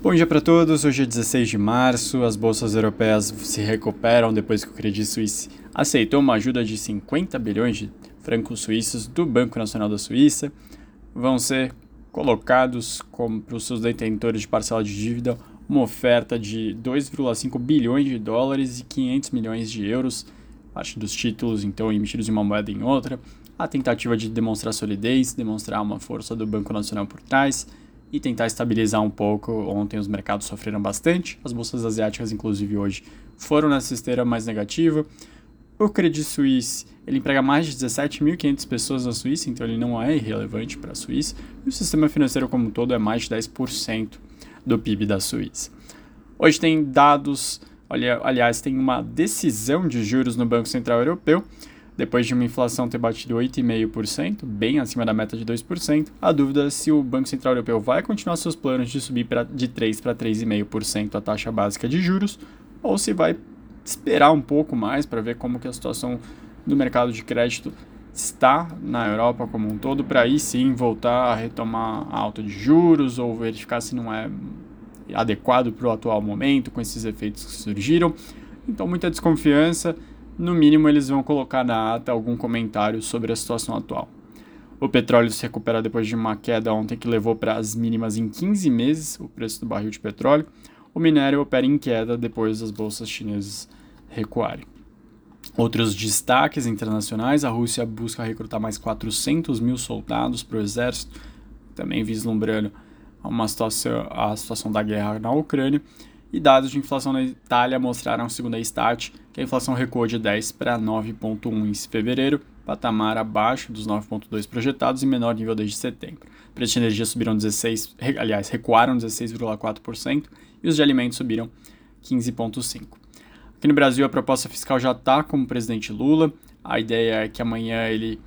Bom dia para todos. Hoje é 16 de março. As bolsas europeias se recuperam depois que o Credit Suisse aceitou uma ajuda de 50 bilhões de francos suíços do Banco Nacional da Suíça. Vão ser colocados para os seus detentores de parcela de dívida uma oferta de 2,5 bilhões de dólares e 500 milhões de euros, parte dos títulos então emitidos em uma moeda em outra. A tentativa de demonstrar solidez, demonstrar uma força do Banco Nacional por trás e tentar estabilizar um pouco. Ontem os mercados sofreram bastante, as bolsas asiáticas, inclusive hoje, foram nessa esteira mais negativa. O Credit Suisse ele emprega mais de 17.500 pessoas na Suíça, então ele não é irrelevante para a Suíça. E o sistema financeiro como um todo é mais de 10% do PIB da Suíça. Hoje tem dados, aliás, tem uma decisão de juros no Banco Central Europeu depois de uma inflação ter batido 8,5%, bem acima da meta de 2%, a dúvida é se o Banco Central Europeu vai continuar seus planos de subir pra, de 3% para 3,5% a taxa básica de juros, ou se vai esperar um pouco mais para ver como que a situação do mercado de crédito está na Europa como um todo, para aí sim voltar a retomar a alta de juros ou verificar se não é adequado para o atual momento com esses efeitos que surgiram. Então, muita desconfiança no mínimo eles vão colocar na ata algum comentário sobre a situação atual. O petróleo se recupera depois de uma queda ontem que levou para as mínimas em 15 meses o preço do barril de petróleo. O minério opera em queda depois das bolsas chinesas recuarem. Outros destaques internacionais: a Rússia busca recrutar mais 400 mil soldados para o exército, também vislumbrando uma situação, a situação da guerra na Ucrânia. E dados de inflação na Itália mostraram, segundo a Stat, que a inflação recuou de 10 para 9,1 em fevereiro, patamar abaixo dos 9,2 projetados e menor nível desde setembro. Preços de energia subiram 16, aliás, recuaram 16,4% e os de alimentos subiram 15,5%. Aqui no Brasil, a proposta fiscal já está com o presidente Lula. A ideia é que amanhã ele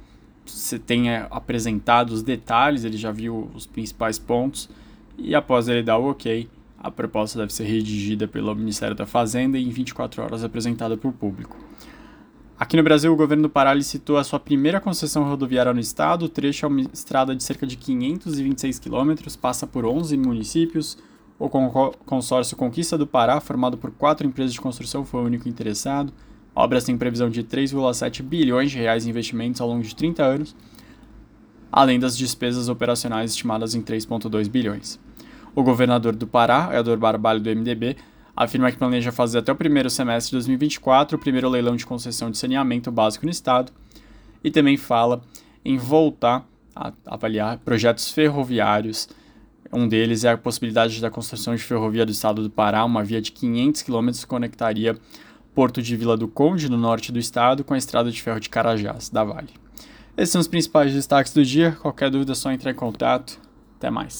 tenha apresentado os detalhes, ele já viu os principais pontos e após ele dar o ok, a proposta deve ser redigida pelo Ministério da Fazenda e em 24 horas apresentada para o público. Aqui no Brasil, o governo do Pará licitou a sua primeira concessão rodoviária no estado. O trecho é uma estrada de cerca de 526 quilômetros, passa por 11 municípios. O consórcio Conquista do Pará, formado por quatro empresas de construção, foi o único interessado. A obra tem previsão de 3,7 bilhões de reais em investimentos ao longo de 30 anos, além das despesas operacionais estimadas em 3,2 bilhões. O governador do Pará, Eldor Barbalho, do MDB, afirma que planeja fazer até o primeiro semestre de 2024 o primeiro leilão de concessão de saneamento básico no estado e também fala em voltar a avaliar projetos ferroviários. Um deles é a possibilidade da construção de ferrovia do estado do Pará, uma via de 500 quilômetros que conectaria Porto de Vila do Conde, no norte do estado, com a estrada de ferro de Carajás, da Vale. Esses são os principais destaques do dia. Qualquer dúvida é só entrar em contato. Até mais.